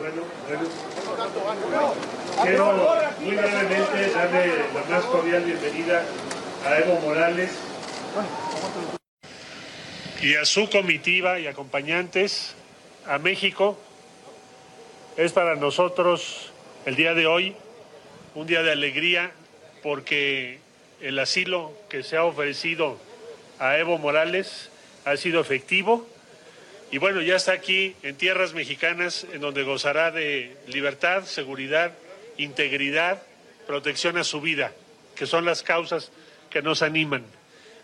Bueno, bueno. Quiero muy brevemente darle la más cordial bienvenida a Evo Morales y a su comitiva y acompañantes a México. Es para nosotros el día de hoy un día de alegría porque el asilo que se ha ofrecido a Evo Morales ha sido efectivo y bueno, ya está aquí en tierras mexicanas en donde gozará de libertad, seguridad, integridad, protección a su vida, que son las causas que nos animan.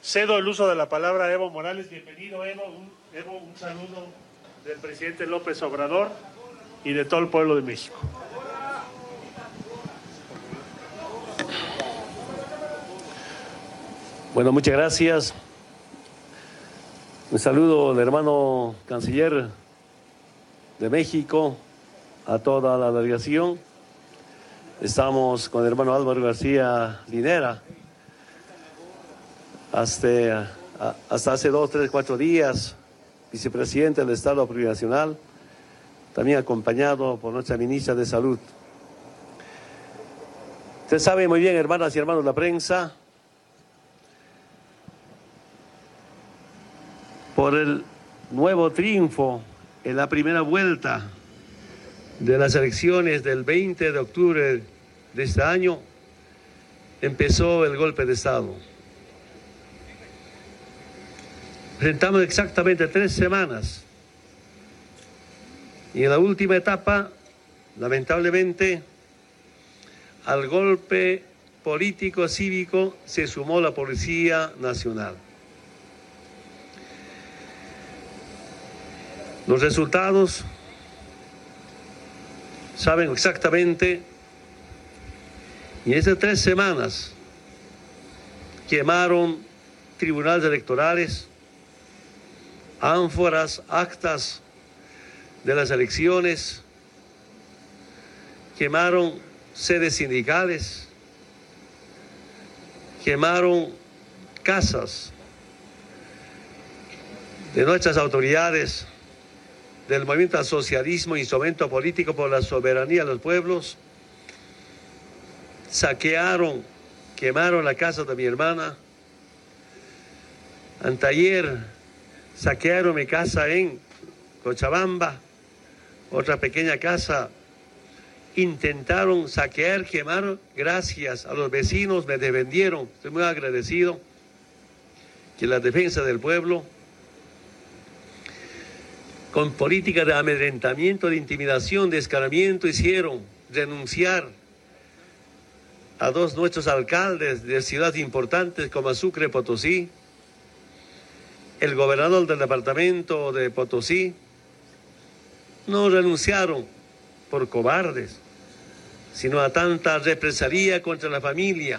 Cedo el uso de la palabra a Evo Morales. Bienvenido, Evo. Un, Evo, un saludo del presidente López Obrador y de todo el pueblo de México. Bueno, muchas gracias. Un saludo al hermano canciller de México, a toda la delegación. Estamos con el hermano Álvaro García Linera. Hasta, hasta hace dos, tres, cuatro días, vicepresidente del Estado Plurinacional, también acompañado por nuestra ministra de Salud. Usted sabe muy bien, hermanas y hermanos de la prensa, por el nuevo triunfo en la primera vuelta de las elecciones del 20 de octubre de este año, empezó el golpe de Estado. Presentamos exactamente tres semanas y en la última etapa, lamentablemente, al golpe político cívico se sumó la Policía Nacional. Los resultados saben exactamente, y en esas tres semanas quemaron tribunales electorales, ánforas, actas de las elecciones, quemaron sedes sindicales, quemaron casas de nuestras autoridades del movimiento al socialismo, instrumento político por la soberanía de los pueblos, saquearon, quemaron la casa de mi hermana. Antayer saquearon mi casa en Cochabamba, otra pequeña casa. Intentaron saquear, quemar, gracias a los vecinos me defendieron. Estoy muy agradecido que la defensa del pueblo con políticas de amedrentamiento, de intimidación, de escaramiento, hicieron renunciar a dos nuestros alcaldes de ciudades importantes como Sucre, Potosí, el gobernador del departamento de Potosí, no renunciaron por cobardes, sino a tanta represalia contra la familia,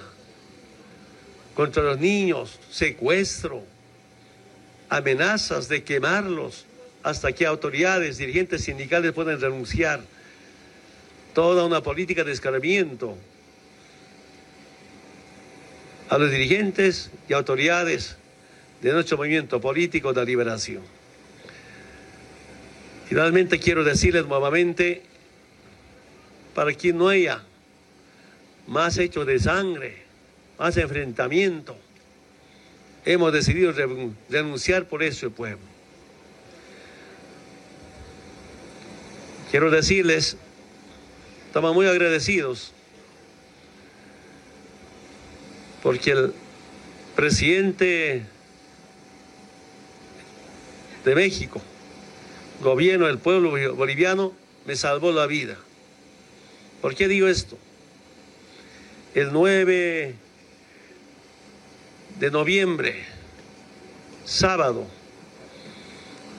contra los niños, secuestro, amenazas de quemarlos, hasta que autoridades, dirigentes sindicales puedan renunciar. Toda una política de escaramiento a los dirigentes y autoridades de nuestro movimiento político de liberación. Finalmente quiero decirles nuevamente, para que no haya más hechos de sangre, más enfrentamiento, hemos decidido renunciar por eso el pueblo. Quiero decirles, estamos muy agradecidos porque el presidente de México, gobierno del pueblo boliviano, me salvó la vida. ¿Por qué digo esto? El 9 de noviembre, sábado,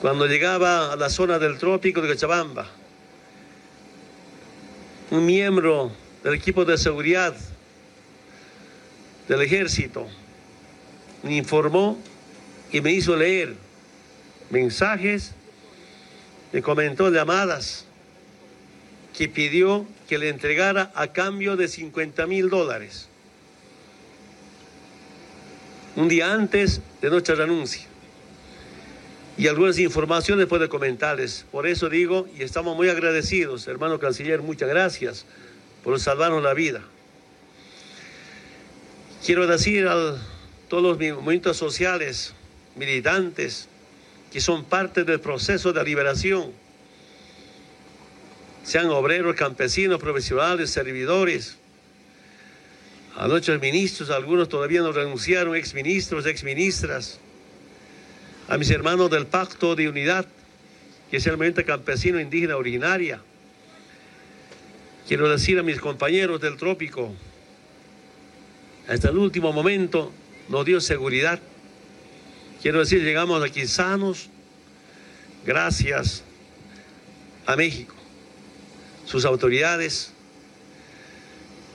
cuando llegaba a la zona del trópico de Cochabamba, un miembro del equipo de seguridad del ejército me informó y me hizo leer mensajes, me comentó llamadas que pidió que le entregara a cambio de 50 mil dólares. Un día antes de nuestra renuncia. Y algunas informaciones puede comentarles. Por eso digo, y estamos muy agradecidos, hermano canciller, muchas gracias por salvarnos la vida. Quiero decir a todos los movimientos sociales, militantes, que son parte del proceso de liberación, sean obreros, campesinos, profesionales, servidores, a nuestros ministros, algunos todavía no renunciaron, exministros, exministras, a mis hermanos del Pacto de Unidad, que es el movimiento campesino indígena originaria. Quiero decir a mis compañeros del trópico, hasta el último momento nos dio seguridad. Quiero decir, llegamos aquí sanos, gracias a México, sus autoridades.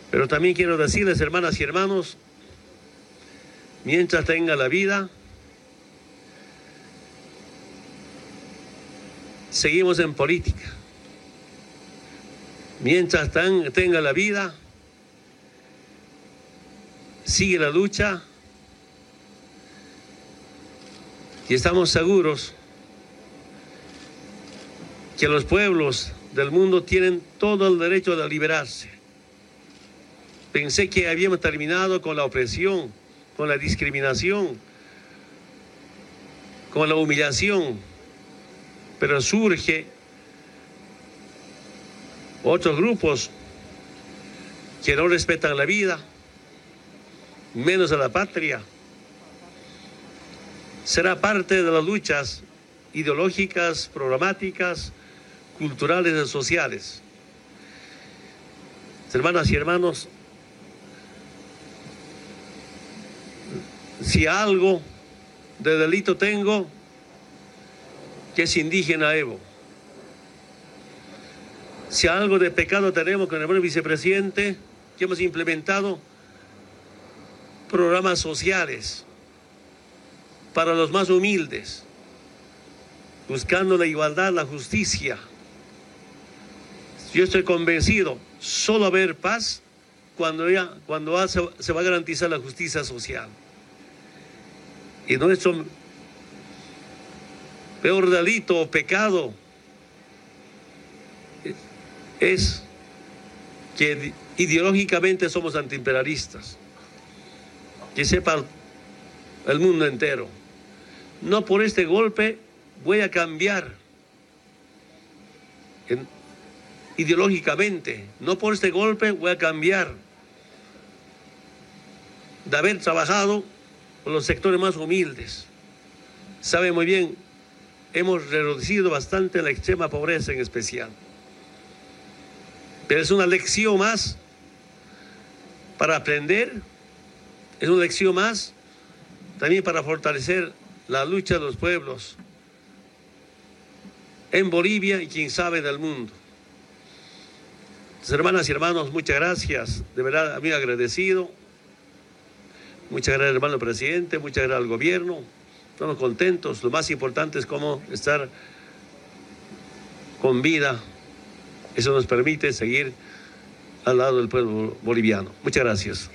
Pero también quiero decirles, hermanas y hermanos, mientras tenga la vida, seguimos en política. Mientras tenga la vida, sigue la lucha y estamos seguros que los pueblos del mundo tienen todo el derecho de liberarse. Pensé que habíamos terminado con la opresión, con la discriminación, con la humillación pero surge otros grupos que no respetan la vida, menos a la patria. Será parte de las luchas ideológicas, programáticas, culturales y sociales. Hermanas y hermanos, si algo de delito tengo, que es indígena Evo. Si algo de pecado tenemos con el buen vicepresidente, que hemos implementado programas sociales para los más humildes, buscando la igualdad, la justicia. Yo estoy convencido, solo haber paz cuando, ya, cuando se va a garantizar la justicia social. Y nuestro peor delito o pecado es que ideológicamente somos antiimperialistas. Que sepa el mundo entero. No por este golpe voy a cambiar ideológicamente. No por este golpe voy a cambiar de haber trabajado con los sectores más humildes. Sabe muy bien hemos reducido bastante la extrema pobreza en especial. Pero es una lección más para aprender, es una lección más también para fortalecer la lucha de los pueblos en Bolivia y quien sabe del mundo. hermanas y hermanos, muchas gracias, de verdad, a mí agradecido. Muchas gracias, hermano presidente, muchas gracias al gobierno. Estamos contentos. Lo más importante es cómo estar con vida. Eso nos permite seguir al lado del pueblo boliviano. Muchas gracias.